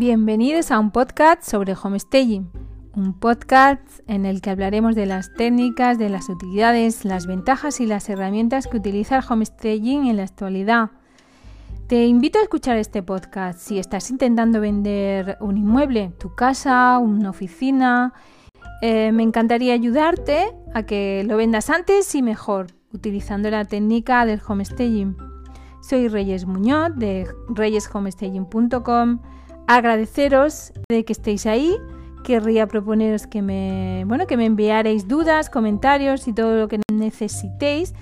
Bienvenidos a un podcast sobre homestaging, un podcast en el que hablaremos de las técnicas, de las utilidades, las ventajas y las herramientas que utiliza el homestaging en la actualidad. Te invito a escuchar este podcast si estás intentando vender un inmueble, tu casa, una oficina. Eh, me encantaría ayudarte a que lo vendas antes y mejor, utilizando la técnica del homestaging. Soy Reyes Muñoz de reyeshomestaging.com agradeceros de que estéis ahí. Querría proponeros que me, bueno, que me enviaréis dudas, comentarios y todo lo que necesitéis.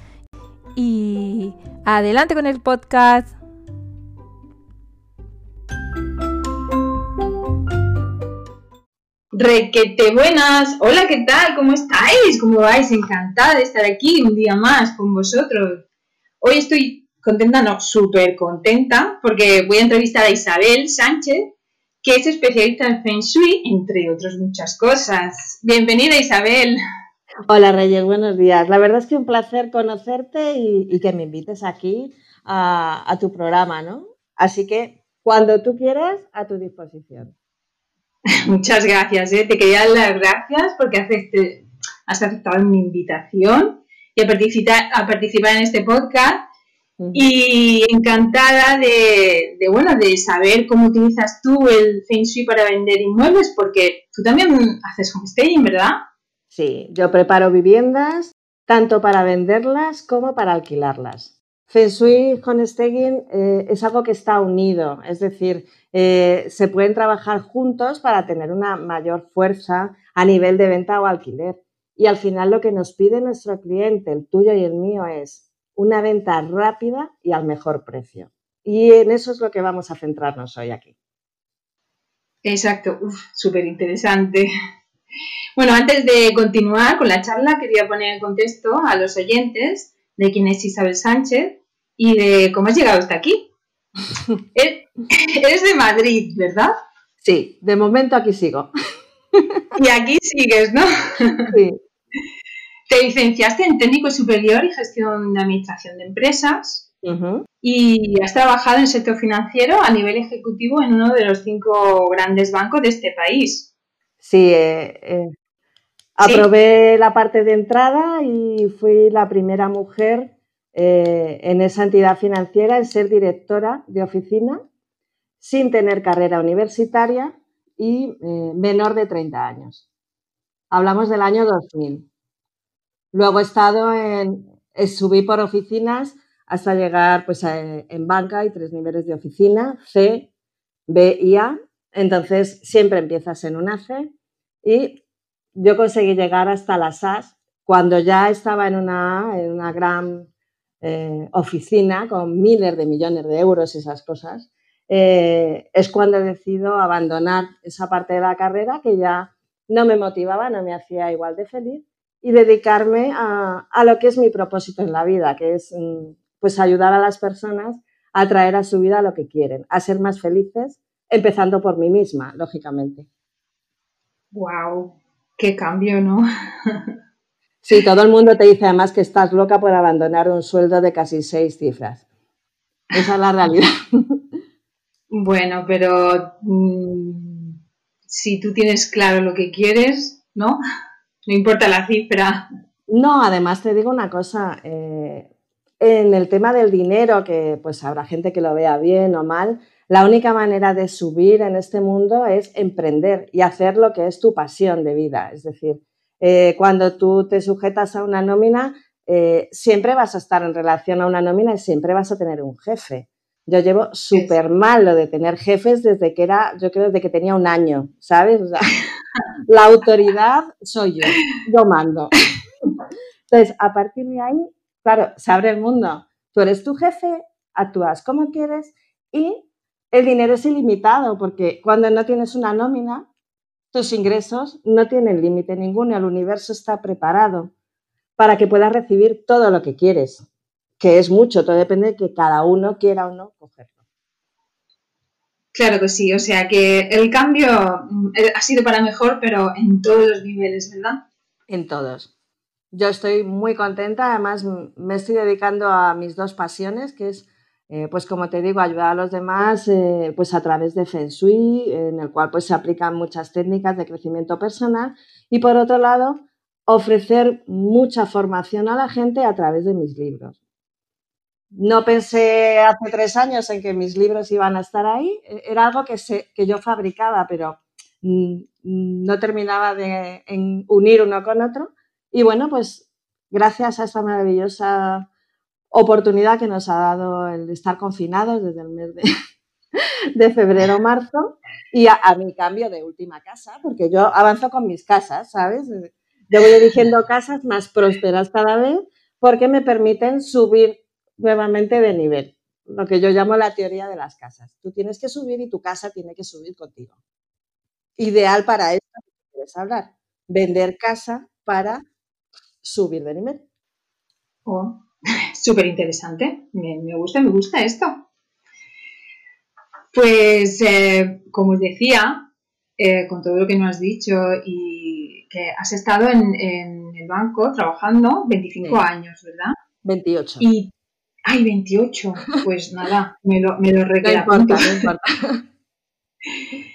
Y adelante con el podcast. Requete buenas, hola, ¿qué tal? ¿Cómo estáis? ¿Cómo vais? Encantada de estar aquí un día más con vosotros. Hoy estoy contenta, no, súper contenta, porque voy a entrevistar a Isabel Sánchez, que es especialista en Feng Shui, entre otras muchas cosas. Bienvenida Isabel. Hola Reyes, buenos días. La verdad es que un placer conocerte y, que me invites aquí a, tu programa, ¿no? Así que cuando tú quieras, a tu disposición. Muchas gracias, ¿eh? te quería dar las gracias porque has aceptado mi invitación y a participar, a participar en este podcast y encantada de, bueno, de saber cómo utilizas tú el Feng Shui para vender inmuebles, porque tú también haces homestaying, ¿verdad? Sí, yo preparo viviendas tanto para venderlas como para alquilarlas. Feng Shui homestaying eh, es algo que está unido, es decir, eh, se pueden trabajar juntos para tener una mayor fuerza a nivel de venta o alquiler. Y al final lo que nos pide nuestro cliente, el tuyo y el mío, es una venta rápida y al mejor precio. Y en eso es lo que vamos a centrarnos hoy aquí. Exacto, súper interesante. Bueno, antes de continuar con la charla, quería poner en contexto a los oyentes de quién es Isabel Sánchez y de cómo has llegado hasta aquí. Eres de Madrid, ¿verdad? Sí, de momento aquí sigo. Y aquí sigues, ¿no? Sí. Te licenciaste en técnico superior y gestión de administración de empresas y has trabajado en el sector financiero a nivel ejecutivo en uno de los cinco grandes bancos de este país. Sí, eh, eh, aprobé la parte de entrada y fui la primera mujer eh, en esa entidad financiera en ser directora de oficina sin tener carrera universitaria y menor de 30 años. Hablamos del año 2000. Luego he estado en, subí por oficinas hasta llegar, pues en banca hay tres niveles de oficina, C, B y A. Entonces siempre empiezas en una C y yo conseguí llegar hasta la SAS cuando ya estaba en una, en una gran eh, oficina con miles de millones de euros y esas cosas. Eh, es cuando decido abandonar esa parte de la carrera que ya no me motivaba, no me hacía igual de feliz y dedicarme a, lo que es mi propósito en la vida, que es mm, pues ayudar a las personas a traer a su vida lo que quieren, a ser más felices, empezando por mí misma, lógicamente. ¡Wow! ¡Qué cambio, ¿no? sí, todo el mundo te dice además que estás loca por abandonar un sueldo de casi seis cifras. Esa es la realidad. bueno, pero mm, si tú tienes claro lo que quieres, ¿no? No importa la cifra. No, además te digo una cosa, eh, en el tema del dinero, que pues habrá gente que lo vea bien o mal, la única manera de subir en este mundo es emprender y hacer lo que es tu pasión de vida. Es decir, eh, cuando tú te sujetas a una nómina, eh, siempre vas a estar en relación a una nómina y siempre vas a tener un jefe. Yo llevo súper mal lo de tener jefes desde que era, yo creo, desde que tenía un año, ¿sabes? la autoridad soy yo, yo mando. Entonces, a partir de ahí, claro, se abre el mundo. Tú eres tu jefe, actúas como quieres y el dinero es ilimitado porque cuando no tienes una nómina, tus ingresos no tienen límite ninguno. El universo está preparado para que puedas recibir todo lo que quieres que es mucho, todo depende de que cada uno quiera o no cogerlo. Claro que sí, o sea que el cambio mm, eh, ha sido para mejor, pero en todos los niveles, ¿verdad? En todos. Yo estoy muy contenta, además me estoy dedicando a mis dos pasiones, que es eh, pues como te digo, ayudar a los demás eh, pues a través de Feng Shui, en el cual pues se aplican muchas técnicas de crecimiento personal y por otro lado, ofrecer mucha formación a la gente a través de mis libros. No pensé hace tres años en que mis libros iban a estar ahí, e, era algo que, que yo fabricaba, pero mm, no terminaba de unir uno con otro. Y bueno, pues gracias a esta maravillosa oportunidad que nos ha dado el estar confinados desde el mes de, de febrero marzo y a, mi cambio de última casa, porque yo avanzo con mis casas, ¿sabes? Yo voy eligiendo casas más prósperas cada vez porque me permiten subir nuevamente de nivel, lo que yo llamo la teoría de las casas. Tú tienes que subir y tu casa tiene que subir contigo. Ideal para esto que quieres hablar, vender casa para subir de nivel. Oh, súper interesante, me, me gusta, me gusta esto. Pues, eh, como os decía, eh, con todo lo que nos has dicho y que has estado en, el banco trabajando 25 años, ¿verdad? 28. Y, ay, 28. Pues nada, me lo, me lo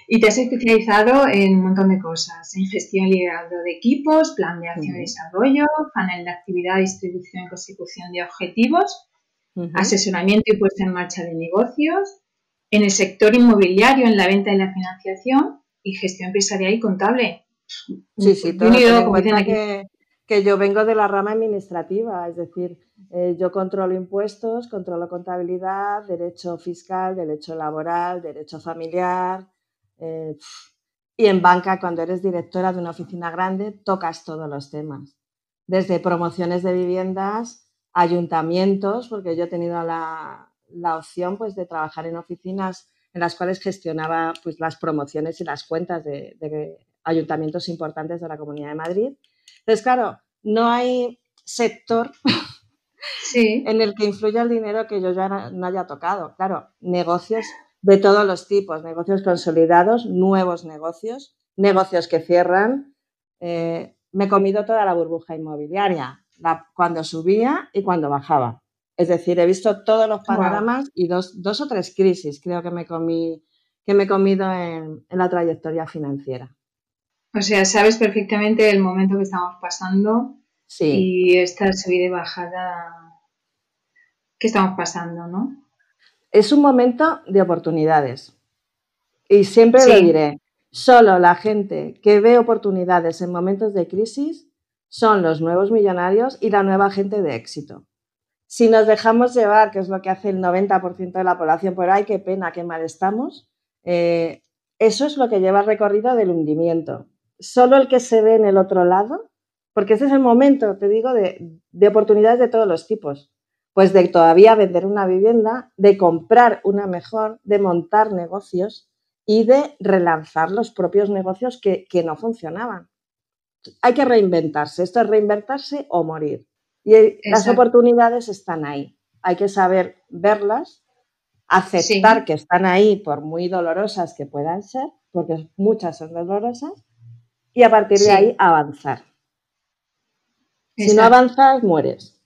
Y te has especializado en un montón de cosas, en gestión y liderazgo de equipos, plan de acción y desarrollo, panel de actividad, distribución y consecución de objetivos, asesoramiento y puesta en marcha de negocios, en el sector inmobiliario, en la venta y la financiación y gestión empresarial y contable. Sí, sí, todo que, que, yo vengo de la rama administrativa, es decir, eh, yo controlo impuestos, controlo contabilidad, derecho fiscal, derecho laboral, derecho familiar. Eh, y en banca, cuando eres directora de una oficina grande, tocas todos los temas, desde promociones de viviendas, ayuntamientos, porque yo he tenido la, la opción pues, de trabajar en oficinas en las cuales gestionaba pues, las promociones y las cuentas de, ayuntamientos importantes de la Comunidad de Madrid. Entonces, claro, no hay sector en el que influya el dinero que yo ya no haya tocado. Claro, negocios de todos los tipos, negocios consolidados, nuevos negocios, negocios que cierran. Eh, me he comido toda la burbuja inmobiliaria, cuando subía y cuando bajaba. Es decir, he visto todos los panoramas y dos, o tres crisis creo que me, comí, que me he comido en, la trayectoria financiera. O sea, sabes perfectamente el momento que estamos pasando y esta subida y bajada que estamos pasando, ¿no? Es un momento de oportunidades. Y siempre lo diré, solo la gente que ve oportunidades en momentos de crisis son los nuevos millonarios y la nueva gente de éxito. Si nos dejamos llevar, que es lo que hace el 90% de la población, por ahí qué pena, qué mal estamos, eh, eso es lo que lleva el recorrido del hundimiento. Solo el que se ve en el otro lado, porque ese es el momento, te digo, de, de oportunidades de todos los tipos. Pues de todavía vender una vivienda, de comprar una mejor, de montar negocios y de relanzar los propios negocios que, que no funcionaban. Hay que reinventarse. Esto es reinventarse o morir. Y las oportunidades están ahí. Hay que saber verlas, aceptar que están ahí por muy dolorosas que puedan ser, porque muchas son dolorosas, y a partir de ahí avanzar. Si no avanzas, mueres.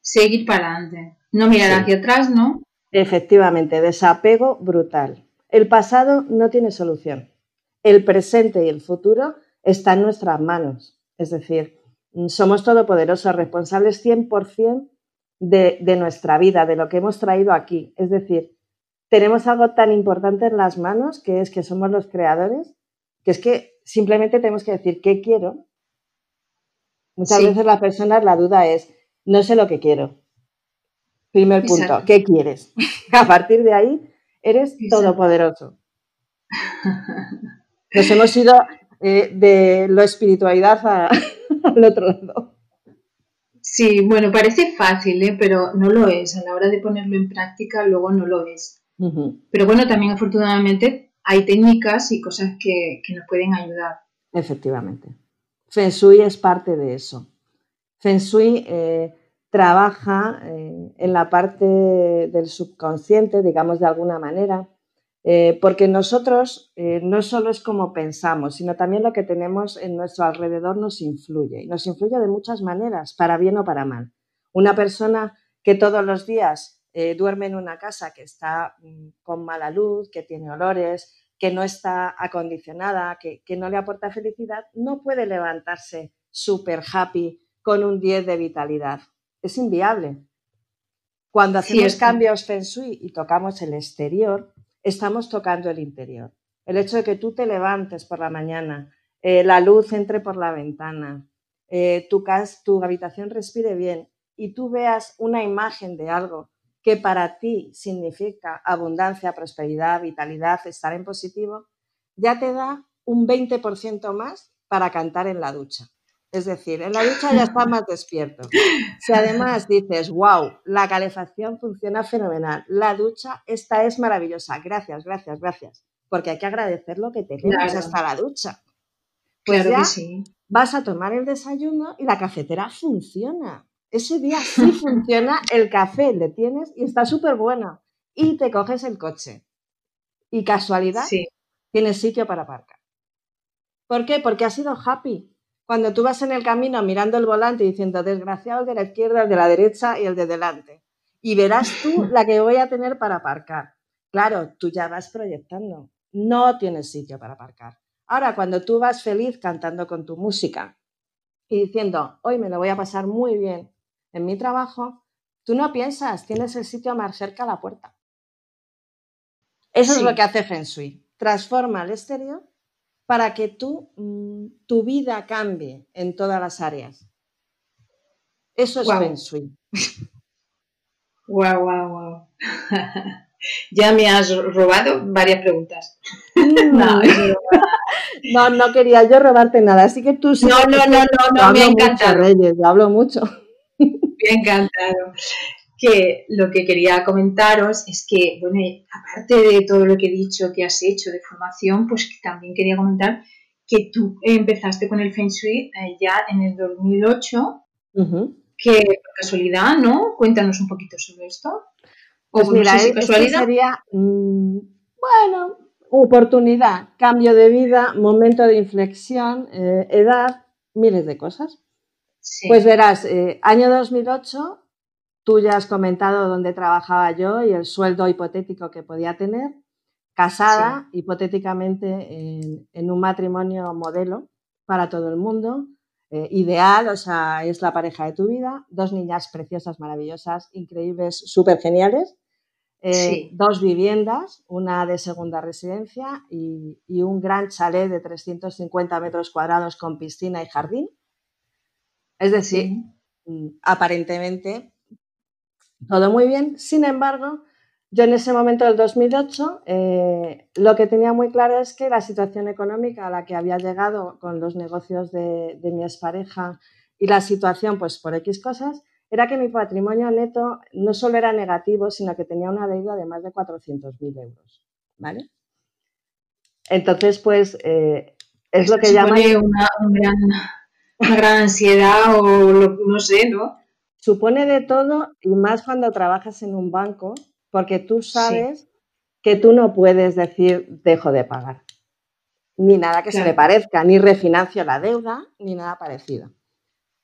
Seguir para adelante. No mirar hacia atrás, ¿no? Efectivamente, desapego brutal. El pasado no tiene solución. El presente y el futuro están en nuestras manos. Es decir, somos todopoderosos, responsables 100% de, de nuestra vida, de lo que hemos traído aquí. Es decir, tenemos algo tan importante en las manos que es que somos los creadores, que es que simplemente tenemos que decir qué quiero. Muchas veces la persona, la duda es, no sé lo que quiero. Primer punto, ¿qué quieres? A partir de ahí, eres todopoderoso. Nos hemos ido eh, de la espiritualidad a, al otro lado. Sí, bueno, parece fácil, ¿eh? pero no lo es. A la hora de ponerlo en práctica, luego no lo es. Pero bueno, también afortunadamente hay técnicas y cosas que, nos pueden ayudar. Efectivamente. Feng Shui es parte de eso. Feng Shui eh, trabaja eh, en la parte del subconsciente, digamos de alguna manera, eh, porque nosotros no solo es como pensamos, sino también lo que tenemos en nuestro alrededor nos influye. Y nos influye de muchas maneras, para bien o para mal. Una persona que todos los días eh, duerme en una casa que está mm, con mala luz, que tiene olores, que no está acondicionada, que, no le aporta felicidad, no puede levantarse súper happy con un 10 de vitalidad. Es inviable. Cuando hacemos cambios Feng Shui y tocamos el exterior, estamos tocando el interior. El hecho de que tú te levantes por la mañana, eh, la luz entre por la ventana, eh, tu, tu habitación respire bien y tú veas una imagen de algo que para ti significa abundancia, prosperidad, vitalidad, estar en positivo, ya te da un 20% más para cantar en la ducha. Es decir, en la ducha ya estás más despierto. Si además dices, wow, la calefacción funciona fenomenal, la ducha, esta es maravillosa, gracias, gracias, gracias, porque hay que agradecer lo que tenemos hasta la ducha. Pues ya vas a tomar el desayuno y la cafetera funciona. Ese día sí funciona el café, le tienes y está súper bueno. Y te coges el coche. Y casualidad, tienes sitio para aparcar. ¿Por qué? Porque has sido happy. Cuando tú vas en el camino mirando el volante y diciendo, desgraciado el de la izquierda, el de la derecha y el de delante. Y verás tú la que voy a tener para aparcar. Claro, tú ya vas proyectando. No tienes sitio para aparcar. Ahora, cuando tú vas feliz cantando con tu música y diciendo, hoy me lo voy a pasar muy bien, en mi trabajo, tú no piensas, tienes el sitio más cerca a la puerta. Eso es lo que hace Feng Shui. Transforma el exterior para que tú, mm, tu vida cambie en todas las áreas. Eso es Feng Shui. Wow, wow, wow. ya me has robado varias preguntas. no, no, quería yo robarte nada, así que tú sí. No, no, no, no, no, me ha encantado. Reyes, hablo mucho encantado. Que lo que quería comentaros es que, bueno, aparte de todo lo que he dicho que has hecho de formación, pues también quería comentar que tú empezaste con el Feng Shui eh, ya en el 2008, que por casualidad, ¿no? Cuéntanos un poquito sobre esto. pues mira, casualidad. sería, mm, bueno, oportunidad, cambio de vida, momento de inflexión, eh, edad, miles de cosas. Pues verás, eh, año 2008, tú ya has comentado dónde trabajaba yo y el sueldo hipotético que podía tener, casada hipotéticamente en, un matrimonio modelo para todo el mundo, eh, ideal, o sea, es la pareja de tu vida, dos niñas preciosas, maravillosas, increíbles, súper geniales. Eh, dos viviendas, una de segunda residencia y, y, un gran chalet de 350 metros cuadrados con piscina y jardín. Es decir, mm, aparentemente todo muy bien. Sin embargo, yo en ese momento del 2008 eh, lo que tenía muy claro es que la situación económica a la que había llegado con los negocios de, mi expareja y la situación, pues por X cosas, era que mi patrimonio neto no solo era negativo, sino que tenía una deuda de más de 400.000 euros. ¿Vale? Entonces, pues eh, es lo que llaman... Una, un gran una gran ansiedad o no sé, ¿no? Supone de todo y más cuando trabajas en un banco, porque tú sabes que tú no puedes decir dejo de pagar. Ni nada que se le parezca, ni refinancio la deuda, ni nada parecido.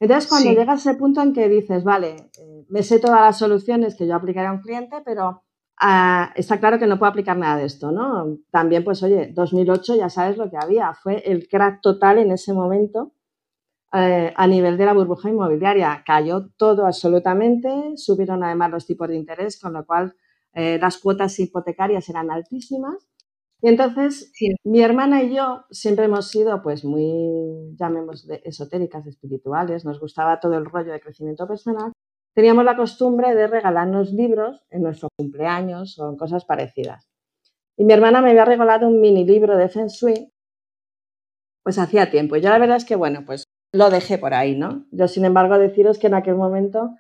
Entonces, cuando llega ese punto en que dices, vale, eh, me sé todas las soluciones que yo aplicaré a un cliente, pero ah, está claro que no puedo aplicar nada de esto, ¿no? También, pues, oye, 2008 ya sabes lo que había, fue el crack total en ese momento eh, a nivel de la burbuja inmobiliaria. Cayó todo absolutamente, subieron además los tipos de interés, con lo cual eh, las cuotas hipotecarias eran altísimas. Y entonces mi hermana y yo siempre hemos sido pues muy, llamemos esotéricas, espirituales, nos gustaba todo el rollo de crecimiento personal. Teníamos la costumbre de regalarnos libros en nuestro cumpleaños o en cosas parecidas. Y mi hermana me había regalado un mini libro de Feng Shui, pues hacía tiempo. Y yo la verdad es que, bueno, pues lo dejé por ahí, ¿no? Yo, sin embargo, deciros que en aquel momento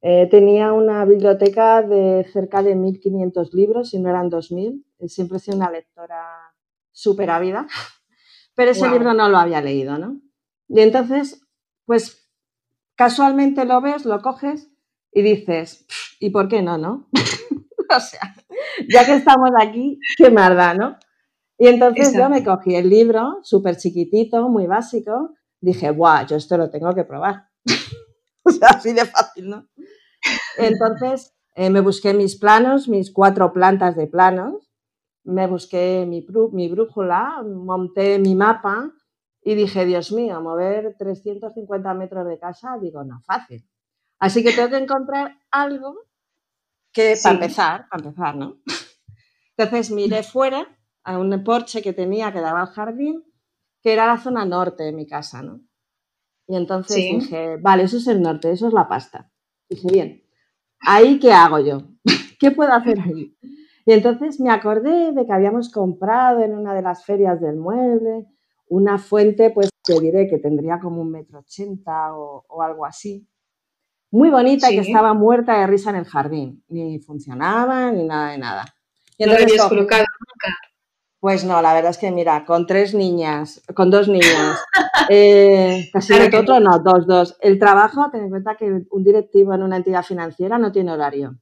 eh, tenía una biblioteca de cerca de 1.500 libros, si no eran 2.000. Eh, siempre he sido una lectora súper ávida, pero ese libro no lo había leído, ¿no? Y entonces, pues casualmente lo ves, lo coges y dices, ¿y por qué no, no? o sea, ya que estamos aquí, qué marda, ¿no? Y entonces yo me cogí el libro, súper chiquitito, muy básico, dije, guau, yo esto lo tengo que probar. o sea, así de fácil, ¿no? Entonces, eh, me busqué mis planos, mis cuatro plantas de planos, me busqué mi, mi brújula, monté mi mapa y dije, Dios mío, mover 350 metros de casa, digo, no, fácil. Así que tengo que encontrar algo que, para empezar, para empezar, ¿no? Entonces miré fuera a un porche que tenía que daba al jardín, que era la zona norte de mi casa, ¿no? Y entonces dije, vale, eso es el norte, eso es la pasta. Dije, bien, ¿ahí qué hago yo? ¿Qué puedo hacer ahí? Y entonces me acordé de que habíamos comprado en una de las ferias del mueble una fuente, pues te diré que tendría como un metro ochenta o, algo así. Muy bonita y que estaba muerta de risa en el jardín. Ni funcionaba ni nada de nada. Y ¿No habías colocado nunca? Pues no, la verdad es que mira, con tres niñas, con dos niñas, eh, casi de todo, no, dos, dos. El trabajo, ten en cuenta que un directivo en una entidad financiera no tiene horario.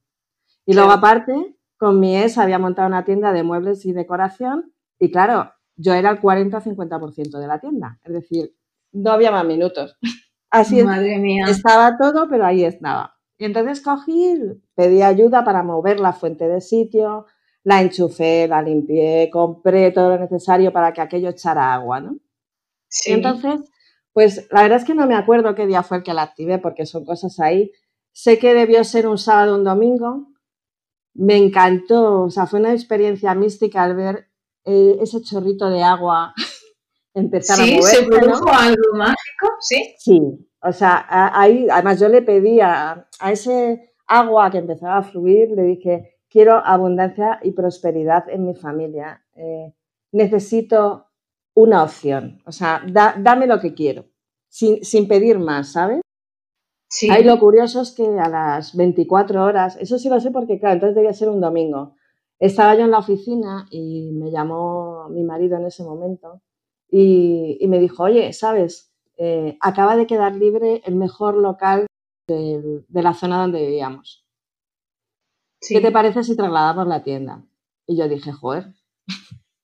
Y luego aparte, con mi ex había montado una tienda de muebles y decoración y claro, yo era el 40 50% de la tienda. Es decir, no había más minutos. Así Madre mía. estaba todo, pero ahí estaba. Y entonces cogí, pedí ayuda para mover la fuente de sitio, la enchufé, la limpié, compré todo lo necesario para que aquello echara agua, ¿no? Sí. Y entonces, pues la verdad es que no me acuerdo qué día fue el que la activé porque son cosas ahí. Sé que debió ser un sábado un domingo me encantó, o sea, fue una experiencia mística al ver eh, ese chorrito de agua empezar a moverse. ¿Sí? ¿Se produjo algo mágico? Sí. Sí, o sea, ahí, además yo le pedí a, ese agua que empezaba a fluir, le dije, quiero abundancia y prosperidad en mi familia. Eh, necesito una opción, o sea, dame lo que quiero, sin, sin pedir más, ¿sabes? Sí. Ahí lo curioso es que a las 24 horas, eso sí lo sé porque, claro, entonces debía ser un domingo. Estaba yo en la oficina y me llamó mi marido en ese momento y, me dijo, oye, ¿sabes? Eh, acaba de quedar libre el mejor local de, la zona donde vivíamos. ¿Qué te parece si trasladamos la tienda? Y yo dije, joder,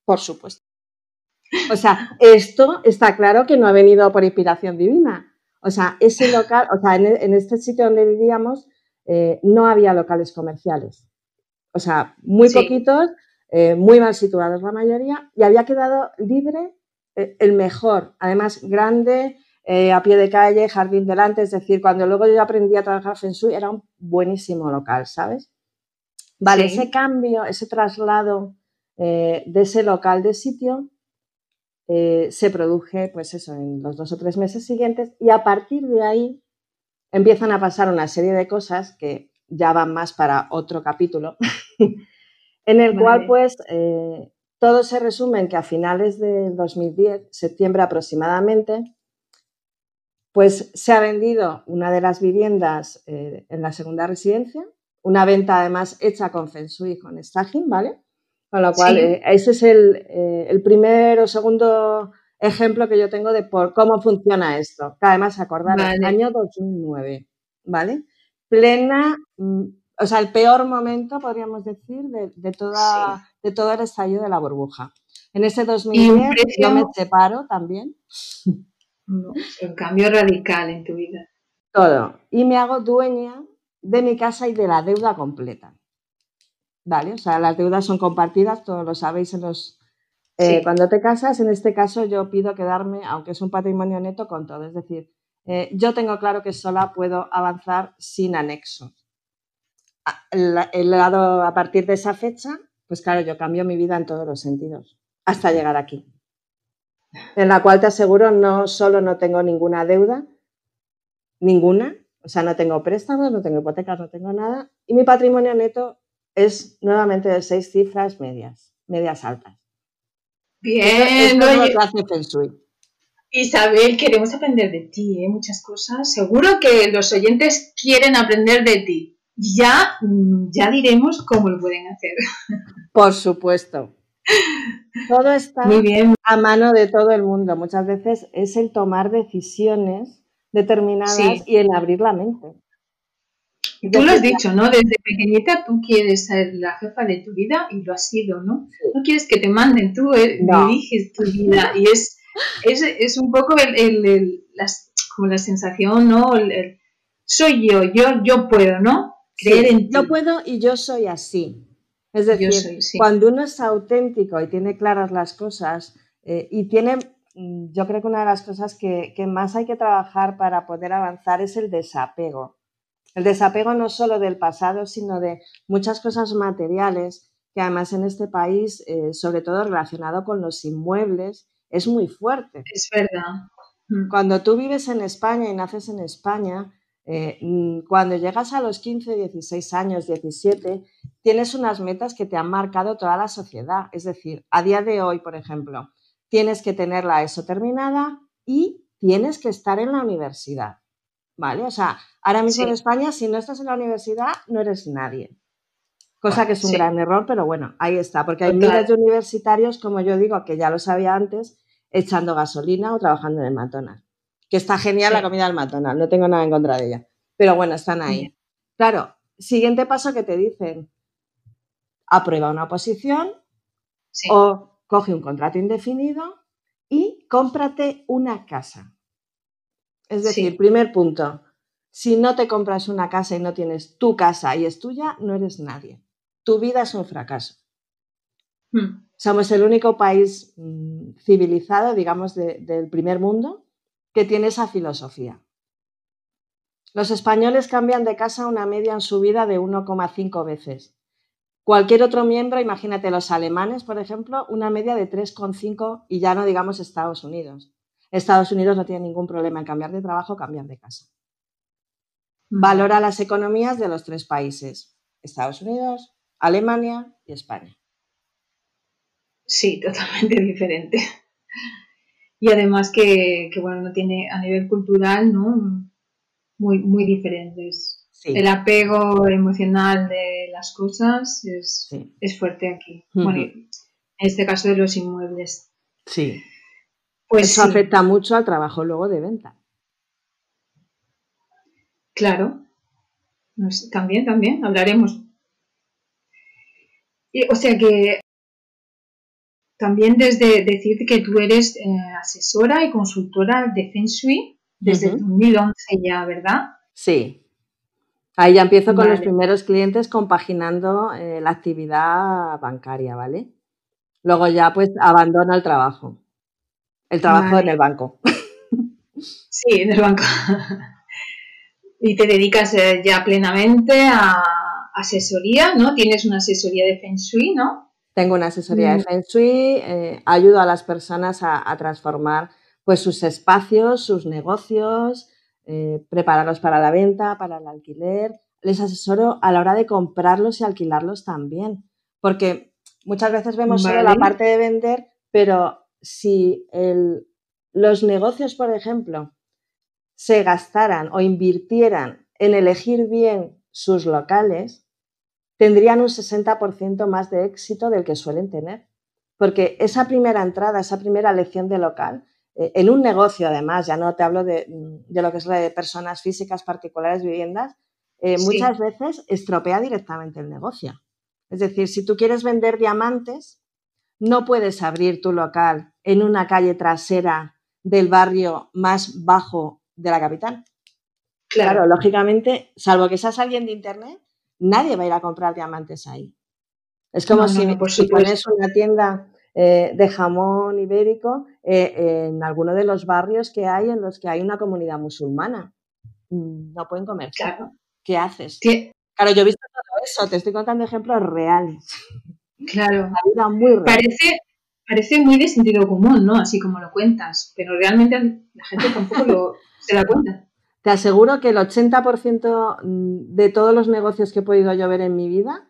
por supuesto. O sea, esto está claro que no ha venido por inspiración divina. O sea, ese local, o sea, en, este sitio donde vivíamos eh, no había locales comerciales. O sea, muy poquitos, eh, muy mal situados la mayoría, y había quedado libre eh, el mejor, además grande, a pie de calle, jardín delante, es decir, cuando luego yo aprendí a trabajar Feng Shui era un buenísimo local, ¿sabes? Vale, ese cambio, ese traslado de ese local de sitio eh, se produje, pues eso, en los dos o tres meses siguientes y a partir de ahí empiezan a pasar una serie de cosas que ya van más para otro capítulo, en el cual pues eh, todo se resume en que a finales del 2010, septiembre aproximadamente, pues se ha vendido una de las viviendas eh, en la segunda residencia, una venta además hecha con Feng Shui con staging, ¿vale? Con lo cual, eh, ese es eh, el, primer o segundo ejemplo que yo tengo de por cómo funciona esto. Que además, acordar, el año 2009, ¿vale? Plena, mm, o sea, el peor momento, podríamos decir, de, toda, de todo el estallido de la burbuja. En ese 2010 yo me separo también. un cambio radical en tu vida. Todo. Y me hago dueña de mi casa y de la deuda completa. ¿vale? O sea, las deudas son compartidas, todos lo sabéis en los... Eh, cuando te casas, en este caso yo pido quedarme, aunque es un patrimonio neto, con todo. Es decir, eh, yo tengo claro que sola puedo avanzar sin anexo. El, lado a partir de esa fecha, pues claro, yo cambio mi vida en todos los sentidos, hasta llegar aquí. En la cual te aseguro, no solo no tengo ninguna deuda, ninguna, o sea, no tengo préstamos, no tengo hipotecas, no tengo nada, y mi patrimonio neto es nuevamente de seis cifras medias, medias altas. Bien, hace Isabel, queremos aprender de ti, ¿eh? muchas cosas. Seguro que los oyentes quieren aprender de ti. Ya, ya diremos cómo lo pueden hacer. Por supuesto. Todo está a mano de todo el mundo. Muchas veces es el tomar decisiones determinadas y el abrir la mente. Tú lo has dicho, ¿no? Desde pequeñita tú quieres ser la jefa de tu vida y lo has sido, ¿no? No quieres que te manden, tú eh, diriges tu vida y es, es, un poco el, como la sensación, ¿no? soy yo, yo, yo puedo, ¿no? creer en ti. Yo puedo y yo soy así. Es decir, cuando uno es auténtico y tiene claras las cosas eh, y tiene, yo creo que una de las cosas que, más hay que trabajar para poder avanzar es el desapego. El desapego no solo del pasado, sino de muchas cosas materiales que además en este país, eh, sobre todo relacionado con los inmuebles, es muy fuerte. Es verdad. Mm. Cuando tú vives en España y naces en España, eh, mm, cuando llegas a los 15, 16 años, 17, tienes unas metas que te han marcado toda la sociedad. Es decir, a día de hoy, por ejemplo, tienes que tener la ESO terminada y tienes que estar en la universidad. ¿Vale? O sea, ahora mismo en España, si no estás en la universidad, no eres nadie. Cosa que es un gran error, pero bueno, ahí está, porque hay miles de universitarios, como yo digo, que ya lo sabía antes, echando gasolina o trabajando en el McDonald's que está genial la comida del McDonald's, no tengo nada en contra de ella. Pero bueno, están ahí. Claro, siguiente paso que te dicen, aprueba una oposición o coge un contrato indefinido y cómprate una casa. Es decir, primer punto, si no te compras una casa y no tienes tu casa y es tuya, no eres nadie. Tu vida es un fracaso. Hmm. Somos el único país mm, civilizado, digamos, del primer mundo que tiene esa filosofía. Los españoles cambian de casa una media en su vida de 1,5 veces. Cualquier otro miembro, imagínate los alemanes, por ejemplo, una media de 3,5 y ya no digamos Estados Unidos. Estados Unidos no tiene ningún problema en cambiar de trabajo o cambiar de casa. Valora las economías de los tres países, Estados Unidos, Alemania y España. Sí, totalmente diferente y además que, bueno, no tiene a nivel cultural, ¿no? Muy, muy diferentes. El apego emocional de las cosas es, es fuerte aquí. Bueno, en este caso de los inmuebles. Sí. Pues Eso afecta mucho al trabajo luego de venta. Claro. También, también, hablaremos. o sea que también desde decir que tú eres eh, asesora y consultora de Feng Shui desde 2011 ya, ¿verdad? Sí. Ahí ya empiezo con los primeros clientes compaginando eh, la actividad bancaria, ¿vale? Luego ya pues abandono el trabajo. El trabajo en el banco. Sí, en el banco. y te dedicas eh, ya plenamente a asesoría, ¿no? Tienes una asesoría de Feng Shui, ¿no? Tengo una asesoría de mm. Feng Shui, eh, ayudo a las personas a, transformar pues, sus espacios, sus negocios, eh, prepararlos para la venta, para el alquiler. Les asesoro a la hora de comprarlos y alquilarlos también, porque muchas veces vemos solo la parte de vender, pero si los negocios, por ejemplo, se gastaran o invirtieran en elegir bien sus locales, tendrían un 60% más de éxito del que suelen tener. Porque esa primera entrada, esa primera lección de local, en un negocio además, ya no te hablo de, mm, lo que es de personas físicas particulares, viviendas, eh, muchas veces estropea directamente el negocio. Es decir, si tú quieres vender diamantes, no puedes abrir tu local en una calle trasera del barrio más bajo de la capital. claro lógicamente, salvo que seas alguien de Internet, nadie va a ir a comprar diamantes ahí. Es como si, pones una tienda eh, de jamón ibérico eh, en alguno de los barrios que hay en los que hay una comunidad musulmana. Mm, no pueden comer. Claro. ¿Qué haces? Claro, yo he visto todo eso, te estoy contando ejemplos reales. Claro. muy Parece, parece muy de sentido común, ¿no? Así como lo cuentas, pero realmente la gente tampoco se da cuenta. Te aseguro que el 80% de todos los negocios que he podido yo ver en mi vida,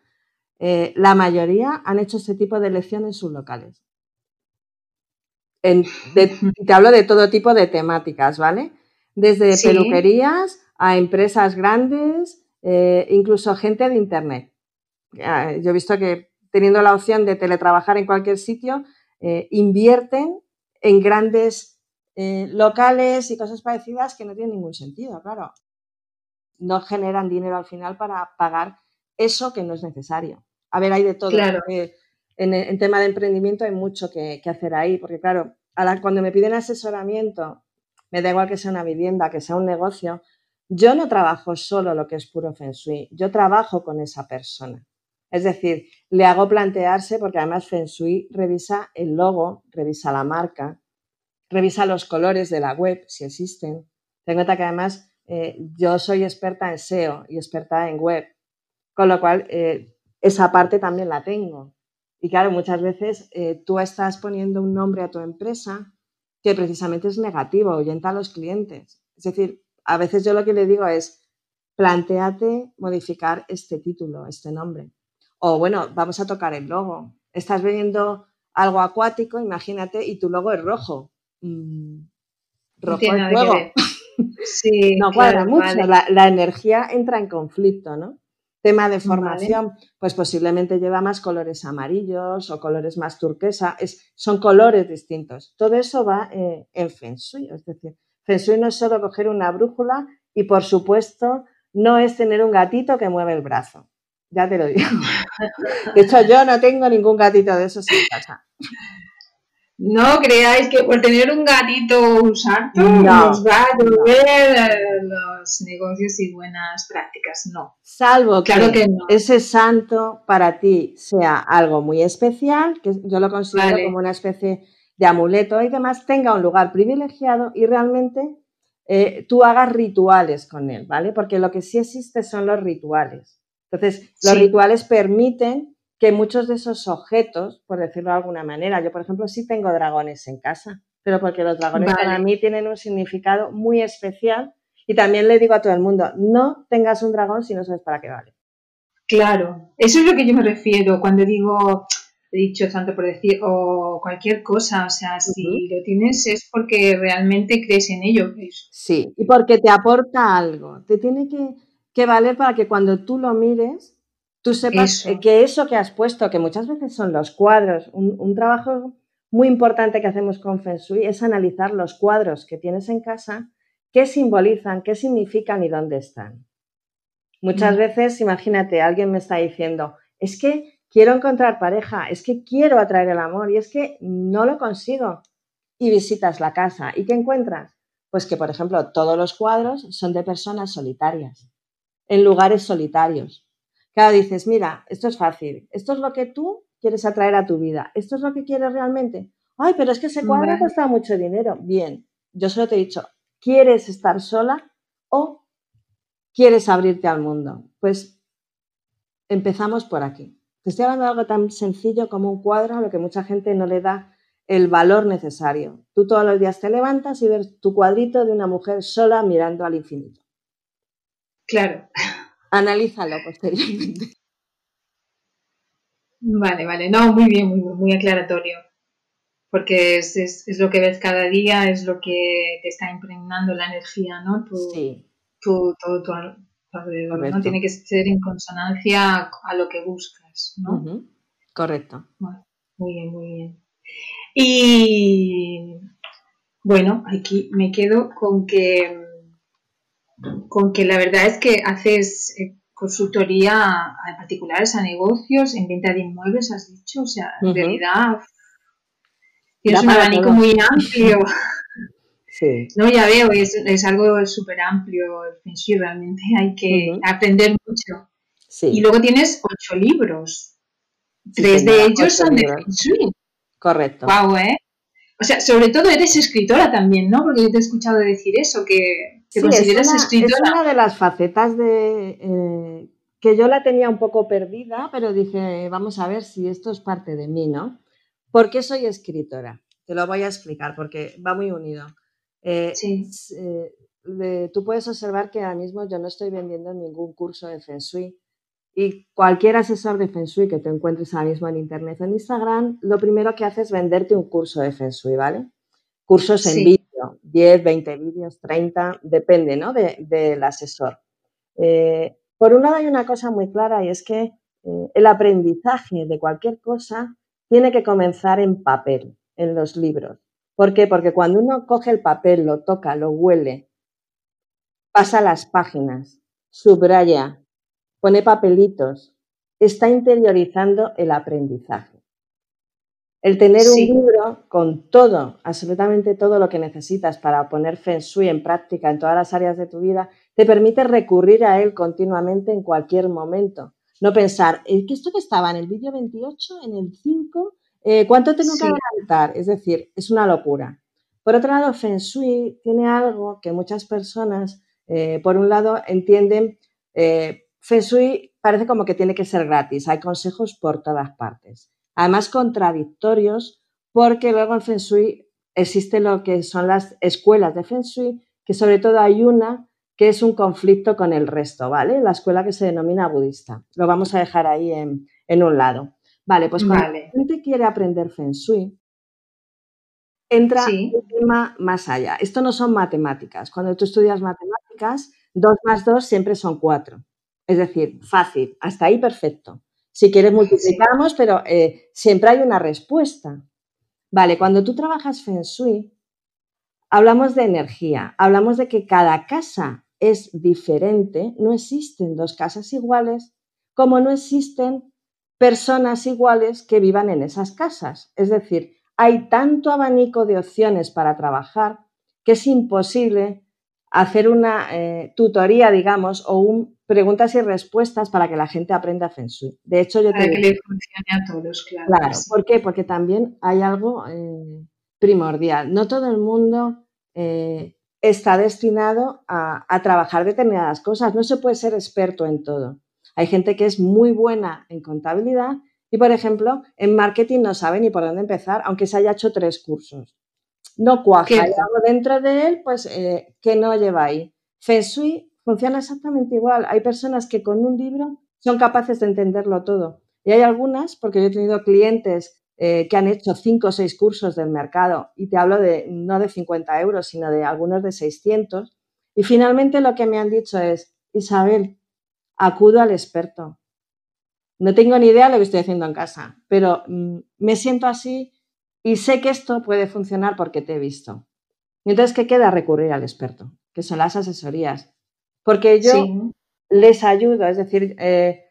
eh, la mayoría han hecho ese tipo de lecciones en sus locales. Te hablo de todo tipo de temáticas, ¿vale? Desde peluquerías a empresas grandes, eh, incluso gente de Internet. Yo he visto que teniendo la opción de teletrabajar en cualquier sitio, eh, invierten en grandes eh, locales y cosas parecidas que no tienen ningún sentido, claro. No generan dinero al final para pagar eso que no es necesario. A ver, hay de todo. Claro. En, tema de emprendimiento hay mucho que, hacer ahí, porque claro, cuando me piden asesoramiento, me da igual que sea una vivienda, que sea un negocio, yo no trabajo solo lo que es puro Feng Shui, yo trabajo con esa persona. Es decir, le hago plantearse, porque además Feng Shui revisa el logo, revisa la marca, revisa los colores de la web, si existen. Ten cuenta que además eh, yo soy experta en SEO y experta en web, con lo cual eh, esa parte también la tengo. Y claro, muchas veces eh, tú estás poniendo un nombre a tu empresa que precisamente es negativo, ahuyenta a los clientes. Es decir, a veces yo lo que le digo es, planteate modificar este título, este nombre. O bueno, vamos a tocar el logo. Estás vendiendo algo acuático, imagínate, y tu logo es rojo. Mm, rojo es fuego. Sí, no cuadra mucho. La, energía entra en conflicto, ¿no? Tema de formación, pues posiblemente lleva más colores amarillos o colores más turquesa. Es, son colores distintos. Todo eso va eh, en Feng Shui. Es decir, Feng Shui no es solo coger una brújula y, por supuesto, no es tener un gatito que mueve el brazo. Ya te lo digo. De hecho, yo no tengo ningún gatito de esos en casa. No creáis que por tener un gatito usar nos va a llover los negocios y buenas prácticas. No. Salvo claro que, ese santo para ti sea algo muy especial, que yo lo considero como una especie de amuleto y demás, tenga un lugar privilegiado y realmente eh, tú hagas rituales con él, ¿vale? Porque lo que sí existe son los rituales. Entonces, los rituales permiten que muchos de esos objetos, por decirlo de alguna manera, yo por ejemplo sí tengo dragones en casa, pero porque los dragones para mí tienen un significado muy especial y también le digo a todo el mundo, no tengas un dragón si no sabes para qué vale. Claro, eso es lo que yo me refiero cuando digo, he dicho tanto por decir, o cualquier cosa, o sea, si lo tienes es porque realmente crees en ello. Sí, y porque te aporta algo, te tiene que que valer para que cuando tú lo mires, tú sepas que eso que has puesto, que muchas veces son los cuadros, un, trabajo muy importante que hacemos con Feng Shui es analizar los cuadros que tienes en casa, qué simbolizan, qué significan y dónde están. Muchas mm. veces, imagínate, alguien me está diciendo, es que quiero encontrar pareja, es que quiero atraer el amor y es que no lo consigo. Y visitas la casa. ¿Y qué encuentras? Pues que, por ejemplo, todos los cuadros son de personas solitarias en lugares solitarios. Claro, dices, mira, esto es fácil, esto es lo que tú quieres atraer a tu vida, esto es lo que quieres realmente. Ay, pero es que ese cuadro cuesta mucho dinero. Bien, yo solo te he dicho, ¿quieres estar sola o quieres abrirte al mundo? Pues empezamos por aquí. Te estoy hablando de algo tan sencillo como un cuadro a lo que mucha gente no le da el valor necesario. Tú todos los días te levantas y ves tu cuadrito de una mujer sola mirando al infinito. Claro. Analízalo posteriormente. Vale, vale. No, muy bien, muy, muy aclaratorio. Porque es, es, lo que ves cada día, es lo que te está impregnando la energía, ¿no? sí. todo tu alrededor, ¿no? Tiene que ser en consonancia a lo que buscas, ¿no? Correcto. muy bien, muy bien. Y bueno, aquí me quedo con que con que la verdad es que haces eh, consultoría a particulares, a negocios, en venta de inmuebles, has dicho, o sea, en realidad tienes un abanico muy amplio. Sí. No, ya veo, es, es algo súper amplio el Feng Shui, realmente hay que aprender mucho. Sí. Y luego tienes ocho libros. Tres de ellos son de Feng Shui. Correcto. Wow, ¿eh? O sea, sobre todo eres escritora también, ¿no? Porque yo te he escuchado decir eso, que sí, Es una de las facetas de, eh, que yo la tenía un poco perdida, pero dije, vamos a ver si esto es parte de mí, ¿no? ¿Por qué soy escritora? Te lo voy a explicar porque va muy unido. Eh, sí. Eh, tú puedes observar que ahora mismo yo no estoy vendiendo ningún curso de Feng Shui. Y cualquier asesor de Feng Shui que te encuentres ahora mismo en Internet o en Instagram, lo primero que hace es venderte un curso de Feng Shui, ¿vale? Cursos en vivo 10, 20 vídeos, 30, depende ¿no? del asesor. Eh, por un lado hay una cosa muy clara y es que eh, el aprendizaje de cualquier cosa tiene que comenzar en papel, en los libros. ¿Por qué? Porque cuando uno coge el papel, lo toca, lo huele, pasa las páginas, subraya, pone papelitos, está interiorizando el aprendizaje. El tener un libro con todo, absolutamente todo lo que necesitas para poner Feng Shui en práctica en todas las áreas de tu vida, te permite recurrir a él continuamente en cualquier momento. No pensar, ¿qué esto que estaba en el vídeo 28, en el 5? Eh, ¿Cuánto tengo que adelantar? Es decir, es una locura. Por otro lado, Feng Shui tiene algo que muchas personas, eh, por un lado, entienden, eh, Feng Shui parece como que tiene que ser gratis, hay consejos por todas partes. Además, contradictorios, porque luego en Feng Shui existe lo que son las escuelas de Feng Shui, que sobre todo hay una que es un conflicto con el resto, ¿vale? La escuela que se denomina budista. Lo vamos a dejar ahí en, un lado. Vale, pues cuando la gente quiere aprender Feng Shui, entra un tema más allá. Esto no son matemáticas. Cuando tú estudias matemáticas, dos más dos siempre son cuatro. Es decir, fácil, hasta ahí perfecto. Si quieres multiplicamos, pero eh, siempre hay una respuesta. Vale, cuando tú trabajas Feng Shui, hablamos de energía, hablamos de que cada casa es diferente, no existen dos casas iguales, como no existen personas iguales que vivan en esas casas. Es decir, hay tanto abanico de opciones para trabajar que es imposible hacer una eh, tutoría, digamos, o un preguntas y respuestas para que la gente aprenda Feng Shui. De hecho, yo para que le funcione a todos, claro. Claro, ¿por qué? Porque también hay algo eh, primordial. No todo el mundo eh, está destinado a, a, trabajar determinadas cosas. No se puede ser experto en todo. Hay gente que es muy buena en contabilidad y, por ejemplo, en marketing no sabe ni por dónde empezar, aunque se haya hecho tres cursos. No cuaja. Hay algo dentro de él, pues, eh, que no lleva ahí. Feng Shui funciona exactamente igual. Hay personas que con un libro son capaces de entenderlo todo. Y hay algunas, porque yo he tenido clientes eh, que han hecho cinco o seis cursos del mercado y te hablo de no de 50 euros, sino de algunos de 600. Y finalmente lo que me han dicho es, Isabel, acudo al experto. No tengo ni idea de lo que estoy haciendo en casa, pero mm, me siento así y sé que esto puede funcionar porque te he visto. Y entonces, ¿qué queda? Recurrir al experto, que son las asesorías porque yo les ayudo, es decir, eh,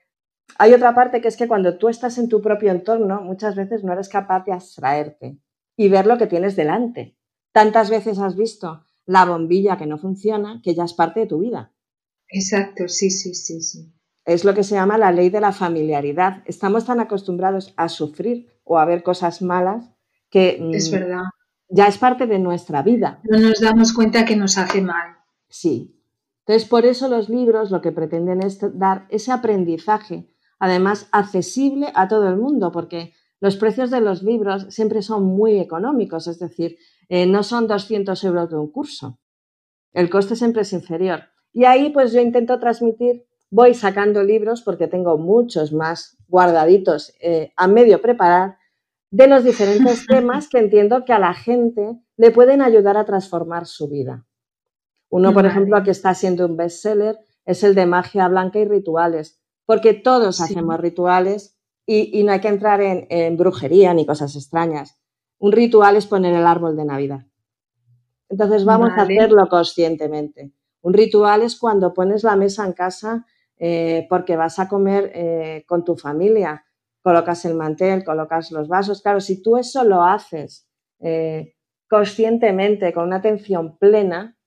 hay otra parte que es que cuando tú estás en tu propio entorno, muchas veces no eres capaz de abstraerte y ver lo que tienes delante. Tantas veces has visto la bombilla que no funciona que ya es parte de tu vida. Exacto, sí, sí, sí, sí. Es lo que se llama la ley de la familiaridad. Estamos tan acostumbrados a sufrir o a ver cosas malas que es mm, verdad. ya es parte de nuestra vida. No nos damos cuenta que nos hace mal. Sí, entonces, por eso los libros lo que pretenden es dar ese aprendizaje, además accesible a todo el mundo, porque los precios de los libros siempre son muy económicos, es decir, eh, no son 200 euros de un curso. El coste siempre es inferior. Y ahí pues yo intento transmitir, voy sacando libros porque tengo muchos más guardaditos eh, a medio preparar de los diferentes temas que entiendo que a la gente le pueden ayudar a transformar su vida. Uno, por ejemplo, que está siendo un bestseller es el de magia blanca y rituales, porque todos hacemos rituales y, no hay que entrar en, brujería ni cosas extrañas. Un ritual es poner el árbol de Navidad. Entonces vamos a hacerlo conscientemente. Un ritual es cuando pones la mesa en casa eh, porque vas a comer eh, con tu familia, colocas el mantel, colocas los vasos. Claro, si tú eso lo haces eh, conscientemente, con una atención plena,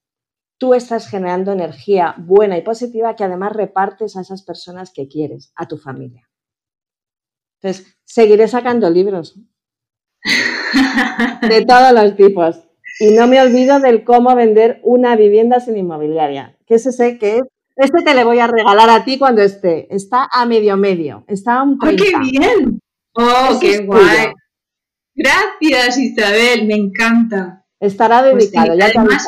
tú estás generando energía buena y positiva que además repartes a esas personas que quieres, a tu familia. Entonces, seguiré sacando libros de todos los tipos. Y no me olvido del cómo vender una vivienda sin inmobiliaria, que ese sé que es. Este te le voy a regalar a ti cuando esté. Está a medio medio. Está a un ¡Oh, qué bien! ¡Oh, qué guay! Gracias, Isabel. Me encanta. Estará pues dedicado, ya además,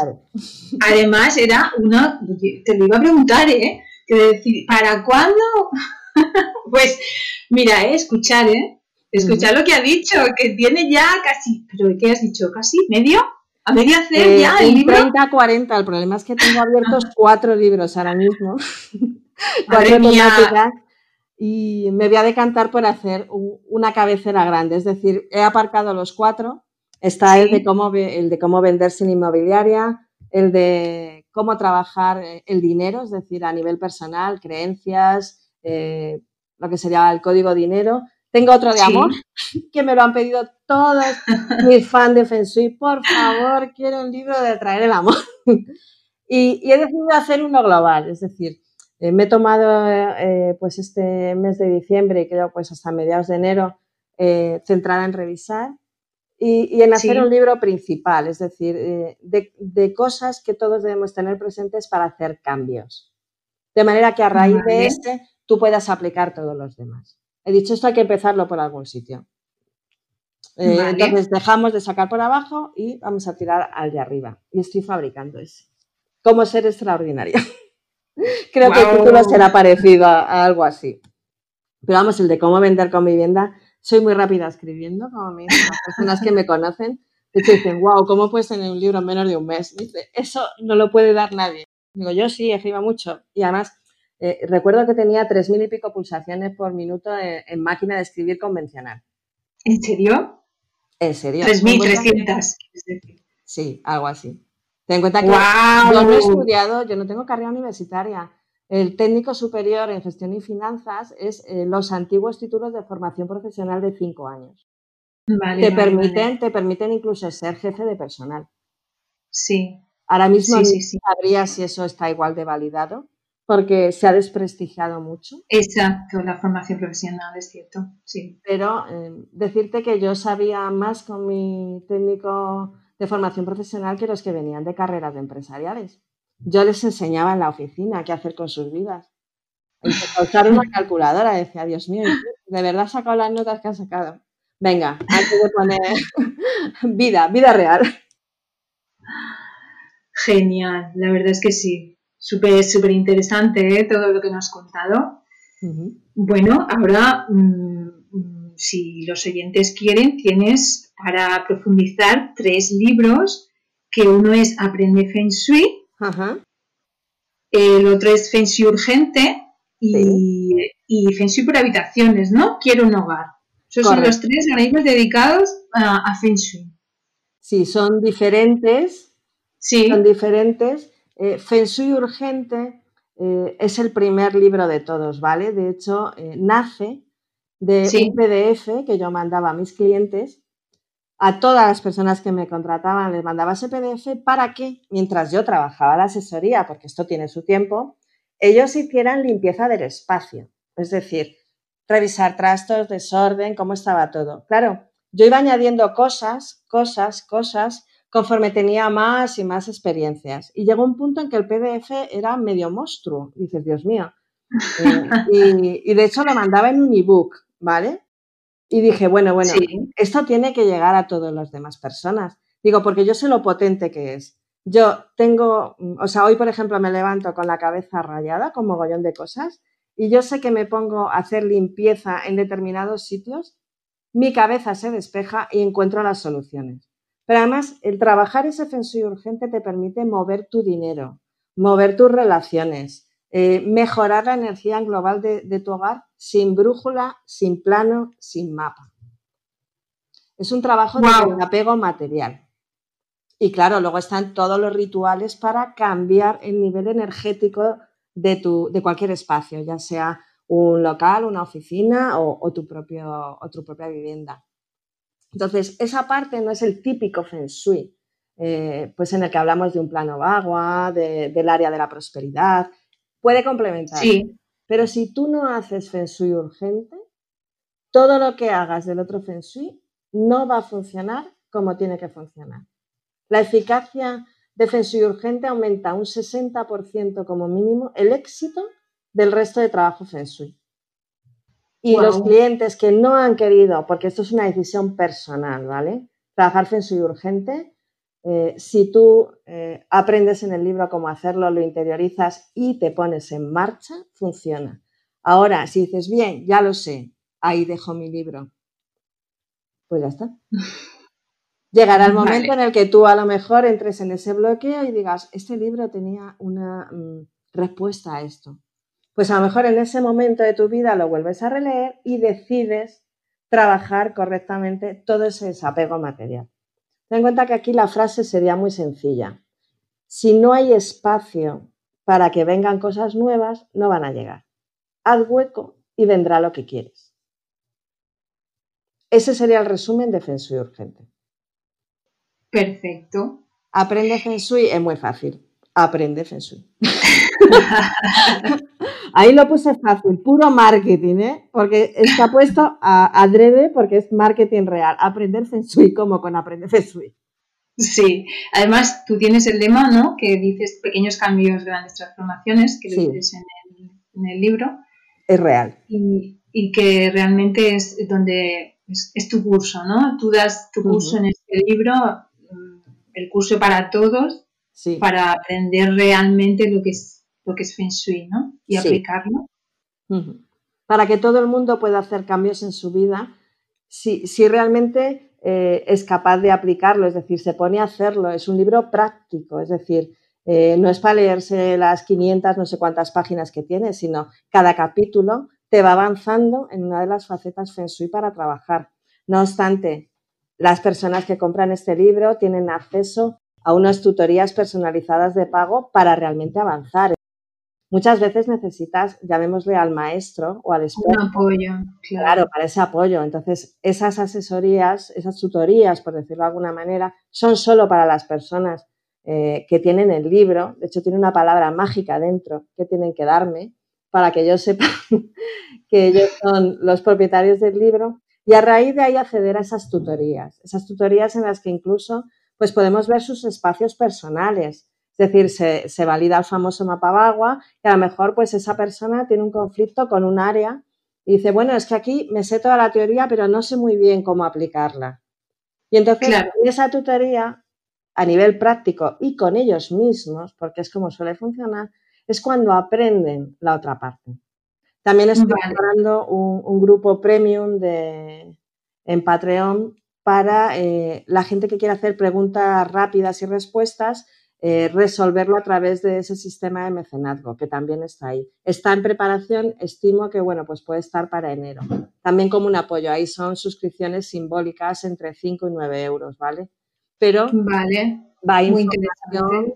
además, era una, te lo iba a preguntar, ¿eh? Que decir, ¿para cuándo? pues mira, ¿eh? escuchar, ¿eh? Escuchar lo que ha dicho, que tiene ya casi, ¿pero qué has dicho? ¿Casi? ¿Medio? ¿A medio hacer eh, ya el libro? 30, 40, el problema es que tengo abiertos cuatro libros ahora mismo. cuatro temáticas y me voy a decantar por hacer una cabecera grande, es decir, he aparcado los cuatro Está el, de cómo, el de cómo vender sin inmobiliaria, el de cómo trabajar eh, el dinero, es decir, a nivel personal, creencias, eh, lo que sería el código dinero. Tengo otro de amor, que me lo han pedido todos mis fans de Feng Shui. Por favor, quiero un libro de traer el amor. Y, he decidido hacer uno global, es decir, eh, me he tomado eh, pues este mes de diciembre y creo pues hasta mediados de enero eh, centrada en revisar y, en hacer un libro principal, es decir, de, cosas que todos debemos tener presentes para hacer cambios. De manera que a raíz de este tú puedas aplicar todos los demás. He dicho esto hay que empezarlo por algún sitio. Entonces dejamos de sacar por abajo y vamos a tirar al de arriba. Y estoy fabricando ese. Cómo ser extraordinaria. Creo que el título será parecido a, algo así. Pero vamos, el de cómo vender con vivienda, soy muy rápida escribiendo, como me dicen las personas que me conocen. De hecho, dicen, wow, ¿cómo puedes tener un libro en menos de un mes? Dice, eso no lo puede dar nadie. Digo, yo sí, escribo mucho. Y además, eh, recuerdo que tenía tres mil y pico pulsaciones por minuto en, máquina de escribir convencional. ¿En serio? En serio. 3.300. Sí, algo así. Ten en cuenta que yo no he estudiado, yo no tengo carrera universitaria. El técnico superior en gestión y finanzas es eh, los antiguos títulos de formación profesional de cinco años. te, permiten, te permiten incluso ser jefe de personal. Sí. Ahora mismo sabría si eso está igual de validado, porque se ha desprestigiado mucho. Exacto, la formación profesional, es cierto, sí. Pero eh, decirte que yo sabía más con mi técnico de formación profesional que los que venían de carreras de empresariales. Yo les enseñaba en la oficina qué hacer con sus vidas. Usar una calculadora, decía, Dios mío, de verdad has sacado las notas que has sacado. Venga, antes de poner vida, vida real. Genial, la verdad es que sí. Súper, súper interesante ¿eh? todo lo que nos has contado. Bueno, ahora, mm, mm, si los oyentes quieren, tienes para profundizar tres libros, que uno es Aprende Feng Shui, el otro es Feng Shui Urgente y, Feng Shui por habitaciones, ¿no? Quiero un hogar. Esos son los tres organismos dedicados a, Feng Shui. Sí, son diferentes. Sí. Son diferentes. Eh, Feng Shui Urgente eh, es el primer libro de todos, ¿vale? De hecho, eh, nace de un PDF que yo mandaba a mis clientes a todas las personas que me contrataban les mandaba ese PDF para que, mientras yo trabajaba la asesoría, porque esto tiene su tiempo, ellos hicieran limpieza del espacio. Es decir, revisar trastos, desorden, cómo estaba todo. Claro, yo iba añadiendo cosas, cosas, cosas, conforme tenía más y más experiencias. Y llegó un punto en que el PDF era medio monstruo. dices, Dios mío. Eh, y, y, de hecho lo mandaba en un ebook, ¿vale? Y dije, bueno, bueno, esto tiene que llegar a todas las demás personas. Digo, porque yo sé lo potente que es. Yo tengo, o sea, hoy por ejemplo me levanto con la cabeza rayada, con mogollón de cosas, y yo sé que me pongo a hacer limpieza en determinados sitios, mi cabeza se despeja y encuentro las soluciones. Pero además, el trabajar ese Feng urgente te permite mover tu dinero, mover tus relaciones, eh, mejorar la energía global de, tu hogar sin brújula, sin plano, sin mapa. Es un trabajo de apego material. Y claro, luego están todos los rituales para cambiar el nivel energético de, tu, de cualquier espacio, ya sea un local, una oficina o, tu, propio, tu propia vivienda. Entonces, esa parte no es el típico feng shui, eh, pues en el que hablamos de un plano agua, del área de la prosperidad, Puede complementar. Sí. Pero si tú no haces Feng Shui urgente, todo lo que hagas del otro Feng Shui no va a funcionar como tiene que funcionar. La eficacia de Feng Shui urgente aumenta un 60% como mínimo el éxito del resto de trabajo Feng Shui. Y los clientes que no han querido, porque esto es una decisión personal, ¿vale? Trabajar Feng Shui urgente, eh, si tú eh, aprendes en el libro cómo hacerlo, lo interiorizas y te pones en marcha, funciona. Ahora, si dices, bien, ya lo sé, ahí dejo mi libro, pues ya está. Llegará el momento en el que tú a lo mejor entres en ese bloqueo y digas, este libro tenía una mm, respuesta a esto. Pues a lo mejor en ese momento de tu vida lo vuelves a releer y decides trabajar correctamente todo ese desapego material. Ten en cuenta que aquí la frase sería muy sencilla. Si no hay espacio para que vengan cosas nuevas, no van a llegar. Haz hueco y vendrá lo que quieres. Ese sería el resumen de Feng Shui urgente. Perfecto. Aprende Feng Shui es muy fácil. aprende Feng Shui. Ahí lo puse fácil, puro marketing, ¿eh? Porque está puesto a adrede porque es marketing real. Aprender Feng Shui como con aprender Feng Shui. Sí, además tú tienes el lema, ¿no? Que dices pequeños cambios, grandes transformaciones, que lo dices en el, libro. Es real. Y, que realmente es donde es, tu curso, ¿no? Tú das tu curso en este libro, mm, el curso para todos, para aprender realmente lo que es lo que es Feng Shui, ¿no? Y aplicarlo. Para que todo el mundo pueda hacer cambios en su vida, si, si realmente eh, es capaz de aplicarlo, es decir, se pone a hacerlo. Es un libro práctico, es decir, eh, no es para leerse las 500, no sé cuántas páginas que tiene, sino cada capítulo te va avanzando en una de las facetas Feng Shui para trabajar. No obstante, las personas que compran este libro tienen acceso a unas tutorías personalizadas de pago para realmente avanzar. Muchas veces necesitas, llamémosle al maestro o al experto. Un apoyo, claro. para ese apoyo. Entonces, esas asesorías, esas tutorías, por decirlo de alguna manera, son solo para las personas eh, que tienen el libro. De hecho, tiene una palabra mágica dentro que tienen que darme para que yo sepa que ellos son los propietarios del libro. Y a raíz de ahí acceder a esas tutorías. Esas tutorías en las que incluso pues podemos ver sus espacios personales es decir, se, valida el famoso mapa agua y a lo mejor pues esa persona tiene un conflicto con un área y dice, bueno, es que aquí me sé toda la teoría, pero no sé muy bien cómo aplicarla. Y entonces esa tutoría a nivel práctico y con ellos mismos, porque es como suele funcionar, es cuando aprenden la otra parte. También estoy preparando un, grupo premium de, en Patreon para eh, la gente que quiere hacer preguntas rápidas y respuestas eh, resolverlo a través de ese sistema de mecenazgo, que también está ahí. Está en preparación, estimo que bueno, pues puede estar para enero. También como un apoyo, ahí son suscripciones simbólicas entre 5 y 9 euros, ¿vale? Pero vale, va a información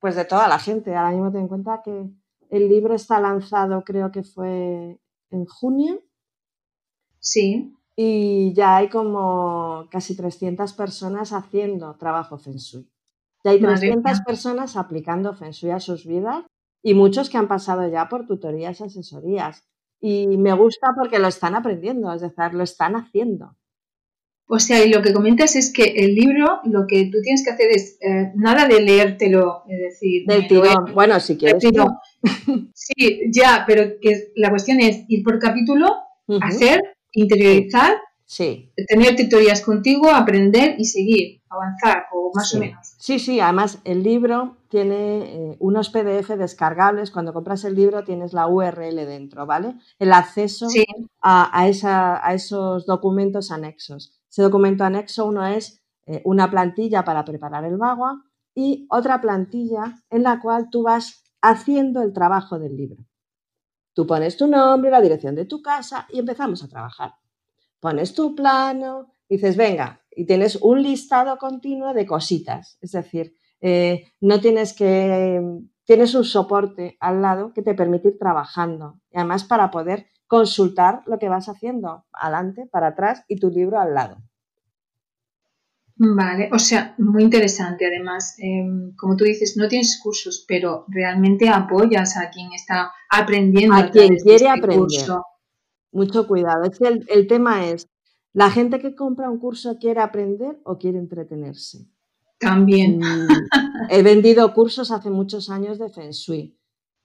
pues de toda la gente. Ahora mismo ten en cuenta que el libro está lanzado, creo que fue en junio. Sí. Y ya hay como casi 300 personas haciendo trabajo Feng Shui. Ya hay 300 personas aplicando Feng Shui a sus vidas y muchos que han pasado ya por tutorías y asesorías. Y me gusta porque lo están aprendiendo, es decir, lo están haciendo. O sea, y lo que comentas es que el libro, lo que tú tienes que hacer es eh, nada de leértelo, es decir, del tirón. Bueno, si quieres. Sí, ya, pero que la cuestión es ir por capítulo, hacer, interiorizar, sí. tener tutorías contigo, aprender y seguir avanzar, o más o menos. Sí, sí, además el libro tiene eh, unos PDF descargables. Cuando compras el libro tienes la URL dentro, ¿vale? El acceso a, esa, a, esos documentos anexos. Ese documento anexo, uno es eh, una plantilla para preparar el bagua y otra plantilla en la cual tú vas haciendo el trabajo del libro. Tú pones tu nombre, la dirección de tu casa y empezamos a trabajar. Pones tu plano, dices, venga, y tienes un listado continuo de cositas. Es decir, eh, no tienes que, tienes un soporte al lado que te permite ir trabajando. Y además para poder consultar lo que vas haciendo, adelante, para atrás y tu libro al lado. Vale, o sea, muy interesante. Además, em, como tú dices, no tienes cursos, pero realmente apoyas a quien está aprendiendo. A, quien quiere este aprender. Mucho cuidado. Es que el tema es, ¿La gente que compra un curso quiere aprender o quiere entretenerse? También. Mm, he vendido cursos hace muchos años de Feng Shui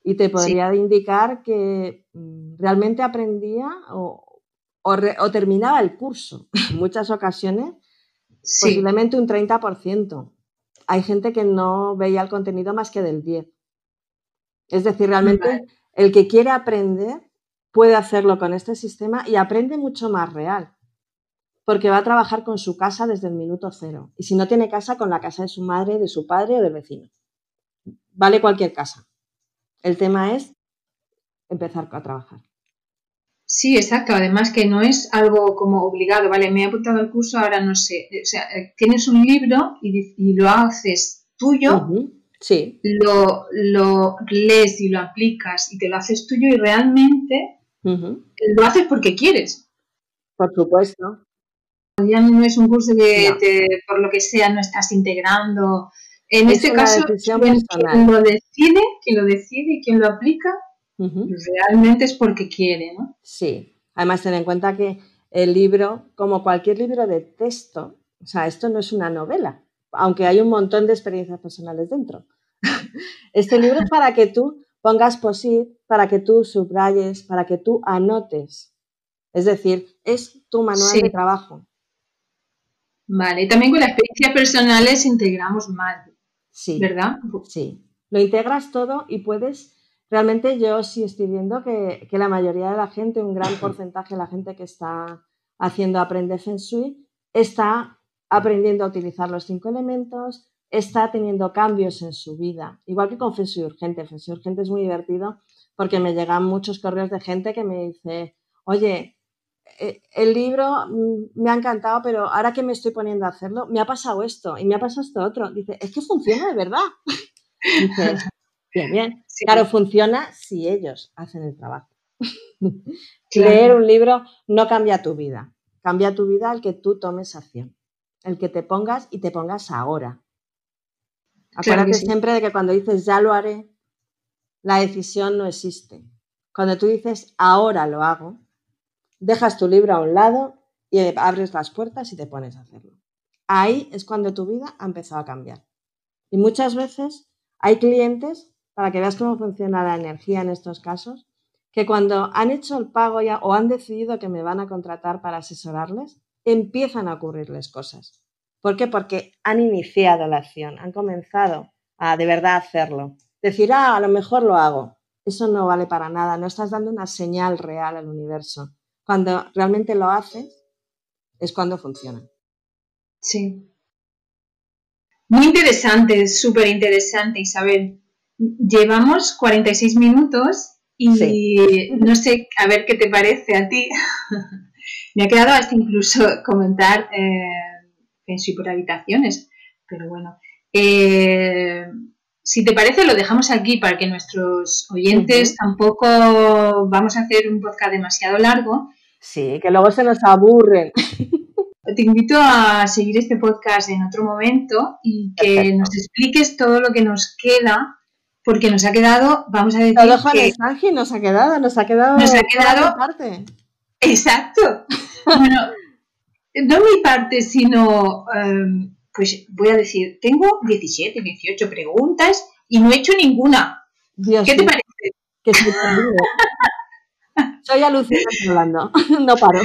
y te podría indicar que mm, realmente aprendía o, terminaba el curso. En muchas ocasiones, posiblemente un 30%. Hay gente que no veía el contenido más que del 10%. Es decir, realmente el que quiere aprender puede hacerlo con este sistema y aprende mucho más real porque va a trabajar con su casa desde el minuto cero. Y si no tiene casa, con la casa de su madre, de su padre o del vecino. Vale cualquier casa. El tema es empezar a trabajar. Sí, exacto. Además que no es algo como obligado, ¿vale? Me he apuntado al curso, ahora no sé. O sea, eh, tienes un libro y, lo haces tuyo, sí. lo, lo, lees y lo aplicas y te lo haces tuyo y realmente lo haces porque quieres. Por supuesto ya no es un curso que por lo que sea no estás integrando En este caso, quien, lo decide, quien lo decide y quien lo aplica, realmente es porque quiere, ¿no? Sí. Además, ten en cuenta que el libro, como cualquier libro de texto, o sea, esto no es una novela, aunque hay un montón de experiencias personales dentro. Este libro es para que tú pongas posit, para que tú subrayes, para que tú anotes. Es decir, es tu manual de trabajo. Vale, y también con las experiencias personales integramos más, sí, ¿verdad? Sí, lo integras todo y puedes, realmente yo sí estoy viendo que, que la mayoría de la gente, un gran porcentaje de la gente que está haciendo Aprende Feng Shui, está aprendiendo a utilizar los cinco elementos, está teniendo cambios en su vida. Igual que con Feng Shui Urgente. Feng Shui Urgente es muy divertido porque me llegan muchos correos de gente que me dice, oye, el libro mm, me ha encantado, pero ahora que me estoy poniendo a hacerlo, me ha pasado esto y me ha pasado esto otro. Dice, es que funciona de verdad. Dice, bien, bien. Claro, funciona si ellos hacen el trabajo. Leer un libro no cambia tu vida. Cambia tu vida el que tú tomes acción. El que te pongas y te pongas ahora. Acuérdate siempre de que cuando dices ya lo haré, la decisión no existe. Cuando tú dices ahora lo hago, dejas tu libro a un lado y abres las puertas y te pones a hacerlo. Ahí es cuando tu vida ha empezado a cambiar. Y muchas veces hay clientes, para que veas cómo funciona la energía en estos casos, que cuando han hecho el pago ya o han decidido que me van a contratar para asesorarles, empiezan a ocurrirles cosas. ¿Por qué? Porque han iniciado la acción, han comenzado a de verdad hacerlo. Decir, ah, a lo mejor lo hago. Eso no vale para nada, no estás dando una señal real al universo. Cuando realmente lo haces, es cuando funciona. Sí. Muy interesante, súper interesante, Isabel. Llevamos 46 minutos y no sé, a ver qué te parece a ti. Me ha quedado hasta incluso comentar eh, Feng por habitaciones. Pero bueno, eh, si te parece, lo dejamos aquí para que nuestros oyentes tampoco vamos a hacer un podcast demasiado largo. Sí, que luego se nos aburren. Te invito a seguir este podcast en otro momento y que nos expliques todo lo que nos queda, porque nos ha quedado, vamos a decir. Todo Juan que nos ha quedado, nos ha quedado. Nos ha quedado. Parte. Exacto. bueno, no mi parte, sino, em, pues voy a decir, tengo 17, 18 preguntas y no he hecho ninguna. ¿Qué te parece? Que soy alucinante hablando, no paro.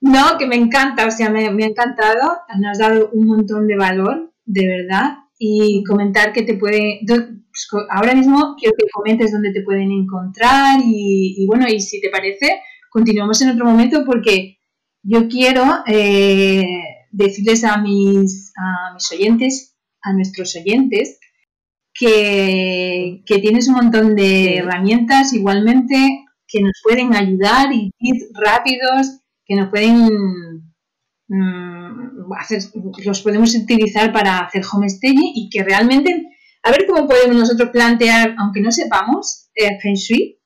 No, que me encanta, o sea, me, me ha encantado, me has dado un montón de valor, de verdad, y comentar que te puede, pues, ahora mismo quiero que comentes dónde te pueden encontrar y, y bueno, y si te parece, continuamos en otro momento porque yo quiero eh, decirles a mis, a mis oyentes, a nuestros oyentes, que, tienes un montón de herramientas. Igualmente que nos pueden ayudar y ir rápidos, que nos pueden mm, hacer, los podemos utilizar para hacer homestaging y que realmente, a ver cómo podemos nosotros plantear, aunque no sepamos, eh, Feng Shui,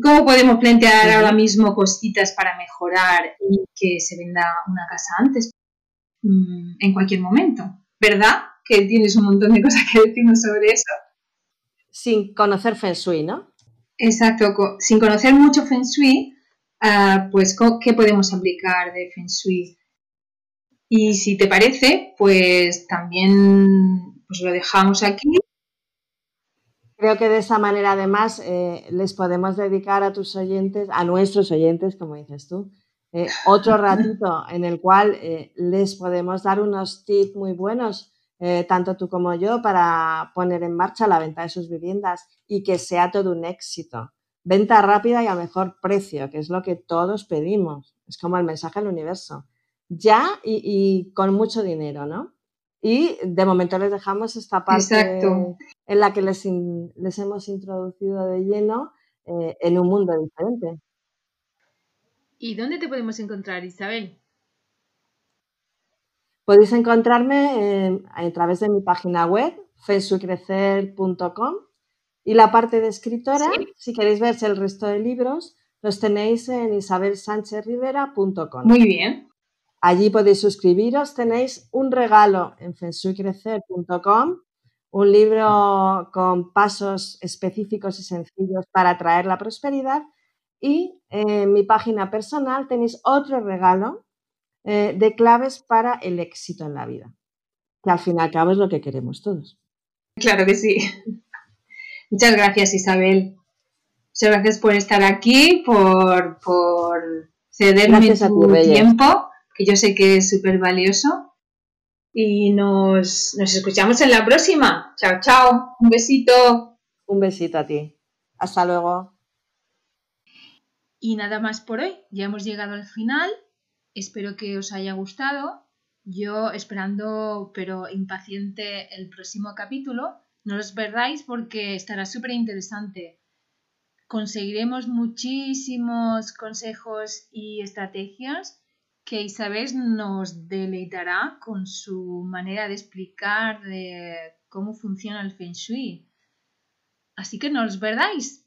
¿Cómo podemos plantear ahora mismo cositas para mejorar y que se venda una casa antes? Mm, en cualquier momento, ¿verdad? Que tienes un montón de cosas que decirnos sobre eso. Sin conocer Feng Shui, ¿no? Exacto, sin conocer mucho Feng Shui, ah, pues ¿qué podemos aplicar de Feng Shui? Y si te parece, pues también pues lo dejamos aquí Creo que de esa manera además eh, les podemos dedicar a tus oyentes, a nuestros oyentes, como dices tú, eh, otro ratito en el cual eh, les podemos dar unos tips muy buenos, tanto tú como yo, para poner en marcha la venta de sus viviendas y que sea todo un éxito. Venta rápida y a mejor precio, que es lo que todos pedimos. Es como el mensaje del universo. Ya y, y con mucho dinero, ¿no? Y de momento les dejamos esta parte en la que les, les, hemos introducido de lleno eh, en un mundo diferente. ¿Y dónde te podemos encontrar, Isabel? Podéis encontrarme a través de mi página web, fesucrecer.com y la parte de escritora, si queréis ver el resto de libros, los tenéis en isabelsanchezrivera.com. Muy bien. Allí podéis suscribiros. Tenéis un regalo en fenshuicrecer.com, un libro con pasos específicos y sencillos para atraer la prosperidad. Y en mi página personal tenéis otro regalo eh, de claves para el éxito en la vida, que al fin y al cabo es lo que queremos todos. Claro que sí. Muchas gracias, Isabel. Muchas gracias por estar aquí, por, cederme tu tiempo, que yo sé que es súper valioso. Y nos, nos escuchamos en la próxima. Chao, chao. Un besito. Un besito a ti. Hasta luego. Y nada más por hoy. Ya hemos llegado al final. Espero que os haya gustado. Yo esperando, pero impaciente, el próximo capítulo. No os perdáis porque estará súper interesante. Conseguiremos muchísimos consejos y estrategias que Isabel nos deleitará con su manera de explicar de cómo funciona el Feng Shui. Así que no os perdáis.